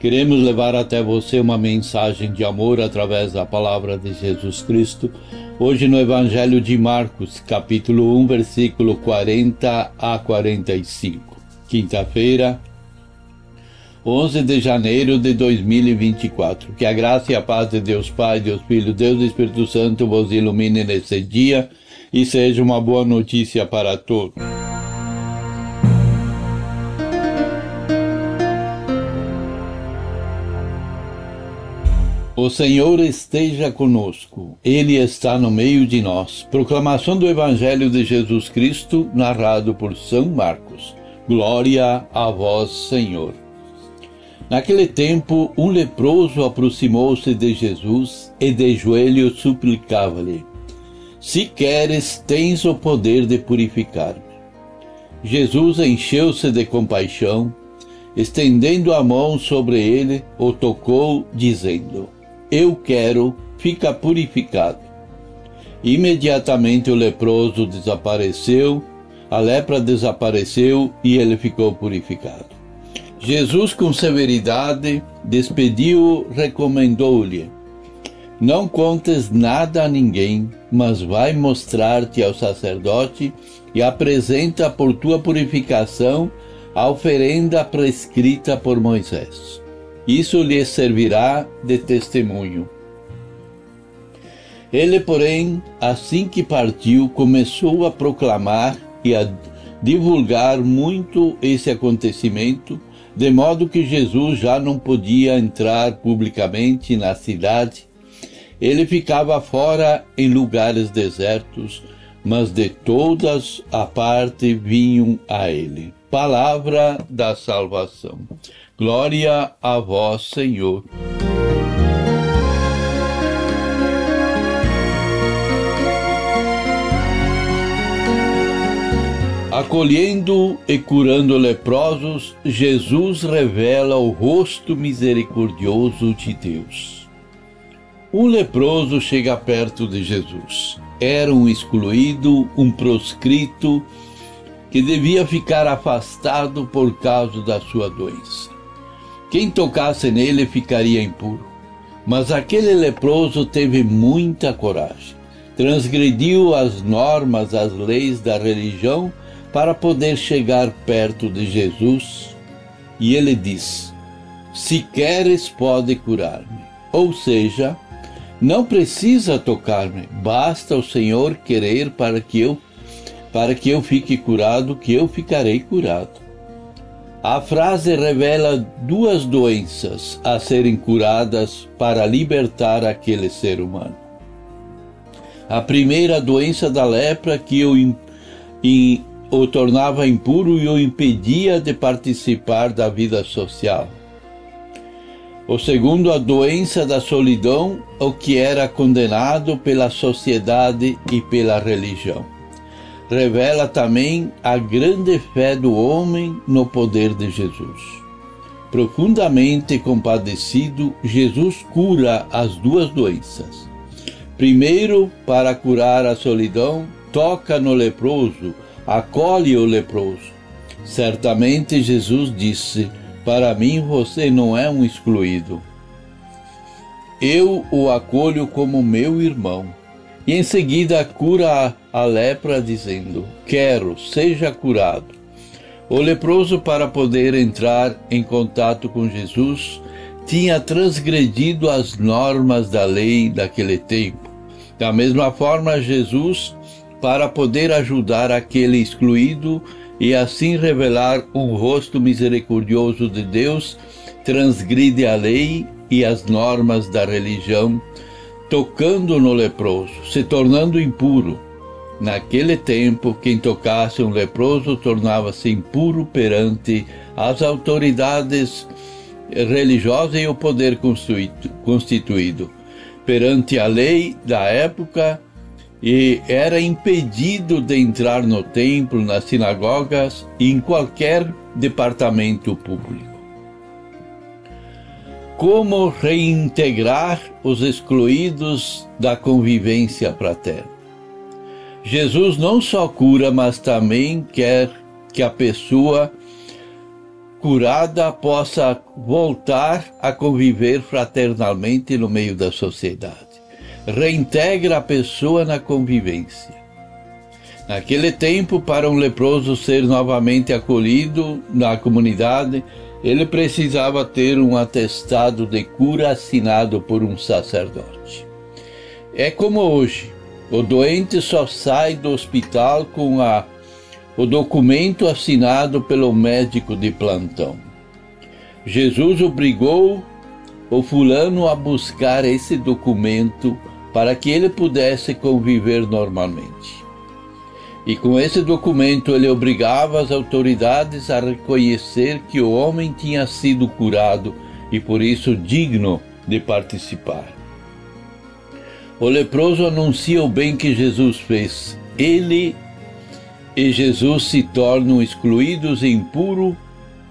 Queremos levar até você uma mensagem de amor através da palavra de Jesus Cristo, hoje no Evangelho de Marcos, capítulo 1, versículo 40 a 45. Quinta-feira, 11 de janeiro de 2024. Que a graça e a paz de Deus Pai, Deus Filho, Deus Espírito Santo vos ilumine nesse dia e seja uma boa notícia para todos. O Senhor esteja conosco, Ele está no meio de nós. Proclamação do Evangelho de Jesus Cristo, narrado por São Marcos. Glória a vós, Senhor. Naquele tempo, um leproso aproximou-se de Jesus e de joelhos suplicava-lhe: Se queres, tens o poder de purificar-me. Jesus encheu-se de compaixão, estendendo a mão sobre ele, o tocou, dizendo: eu quero, fica purificado. Imediatamente o leproso desapareceu, a lepra desapareceu e ele ficou purificado. Jesus, com severidade, despediu-o, recomendou-lhe: Não contes nada a ninguém, mas vai mostrar-te ao sacerdote e apresenta por tua purificação a oferenda prescrita por Moisés. Isso lhe servirá de testemunho. Ele, porém, assim que partiu, começou a proclamar e a divulgar muito esse acontecimento, de modo que Jesus já não podia entrar publicamente na cidade. Ele ficava fora em lugares desertos, mas de todas a parte vinham a ele. Palavra da salvação. Glória a vós, Senhor. Acolhendo e curando leprosos, Jesus revela o rosto misericordioso de Deus. Um leproso chega perto de Jesus. Era um excluído, um proscrito, que devia ficar afastado por causa da sua doença. Quem tocasse nele ficaria impuro. Mas aquele leproso teve muita coragem. Transgrediu as normas, as leis da religião para poder chegar perto de Jesus. E ele diz: Se queres, pode curar-me. Ou seja, não precisa tocar-me, basta o Senhor querer para que eu para que eu fique curado, que eu ficarei curado. A frase revela duas doenças a serem curadas para libertar aquele ser humano. A primeira, a doença da lepra, que o, o tornava impuro e o impedia de participar da vida social. O segundo, a doença da solidão, o que era condenado pela sociedade e pela religião revela também a grande fé do homem no poder de Jesus. Profundamente compadecido, Jesus cura as duas doenças. Primeiro, para curar a solidão, toca no leproso, acolhe o leproso. Certamente Jesus disse: Para mim você não é um excluído. Eu o acolho como meu irmão e em seguida cura a lepra, dizendo: Quero, seja curado. O leproso, para poder entrar em contato com Jesus, tinha transgredido as normas da lei daquele tempo. Da mesma forma, Jesus, para poder ajudar aquele excluído e assim revelar um rosto misericordioso de Deus, transgride a lei e as normas da religião tocando no leproso, se tornando impuro. Naquele tempo, quem tocasse um leproso tornava-se impuro perante as autoridades religiosas e o poder constituído. Perante a lei da época, e era impedido de entrar no templo, nas sinagogas e em qualquer departamento público. Como reintegrar os excluídos da convivência fraterna? Jesus não só cura, mas também quer que a pessoa curada possa voltar a conviver fraternalmente no meio da sociedade reintegra a pessoa na convivência. Naquele tempo, para um leproso ser novamente acolhido na comunidade, ele precisava ter um atestado de cura assinado por um sacerdote. É como hoje, o doente só sai do hospital com a, o documento assinado pelo médico de plantão. Jesus obrigou o fulano a buscar esse documento para que ele pudesse conviver normalmente. E com esse documento ele obrigava as autoridades a reconhecer que o homem tinha sido curado e por isso digno de participar. O leproso anuncia o bem que Jesus fez. Ele e Jesus se tornam excluídos e impuros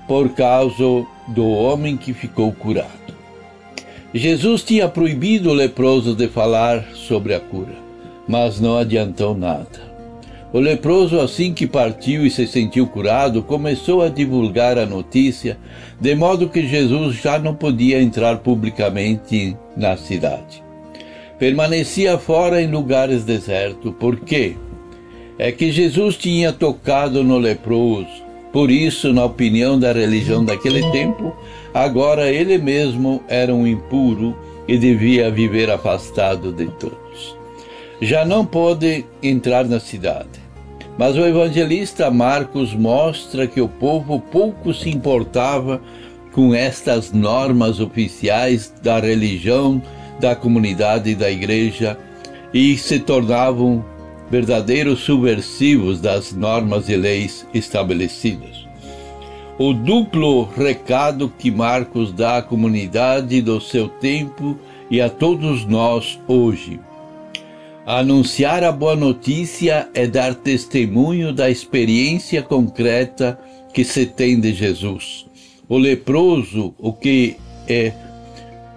por causa do homem que ficou curado. Jesus tinha proibido o leproso de falar sobre a cura, mas não adiantou nada. O leproso, assim que partiu e se sentiu curado, começou a divulgar a notícia, de modo que Jesus já não podia entrar publicamente na cidade. Permanecia fora em lugares desertos. Por quê? É que Jesus tinha tocado no leproso. Por isso, na opinião da religião daquele tempo, Agora ele mesmo era um impuro e devia viver afastado de todos. Já não pôde entrar na cidade. Mas o evangelista Marcos mostra que o povo pouco se importava com estas normas oficiais da religião, da comunidade e da igreja e se tornavam verdadeiros subversivos das normas e leis estabelecidas o duplo recado que Marcos dá à comunidade do seu tempo e a todos nós hoje. Anunciar a boa notícia é dar testemunho da experiência concreta que se tem de Jesus. O leproso, o que é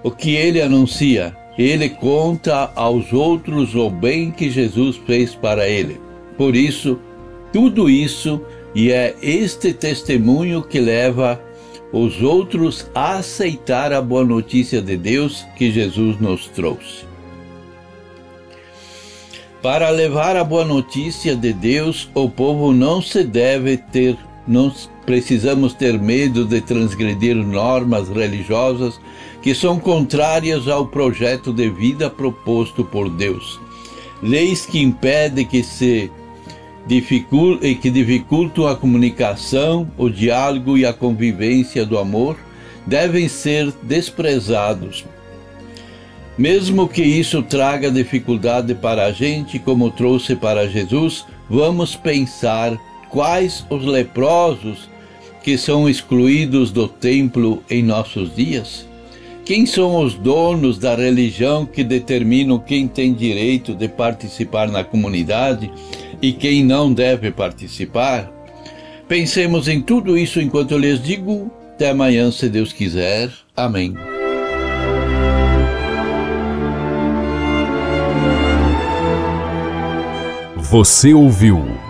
o que ele anuncia, ele conta aos outros o bem que Jesus fez para ele. Por isso, tudo isso e é este testemunho que leva os outros a aceitar a boa notícia de Deus que Jesus nos trouxe. Para levar a boa notícia de Deus, o povo não se deve ter, não precisamos ter medo de transgredir normas religiosas que são contrárias ao projeto de vida proposto por Deus. Leis que impedem que se e que dificultam a comunicação, o diálogo e a convivência do amor devem ser desprezados. Mesmo que isso traga dificuldade para a gente, como trouxe para Jesus, vamos pensar quais os leprosos que são excluídos do templo em nossos dias? Quem são os donos da religião que determinam quem tem direito de participar na comunidade e quem não deve participar? Pensemos em tudo isso enquanto eu lhes digo. Até amanhã, se Deus quiser. Amém. Você ouviu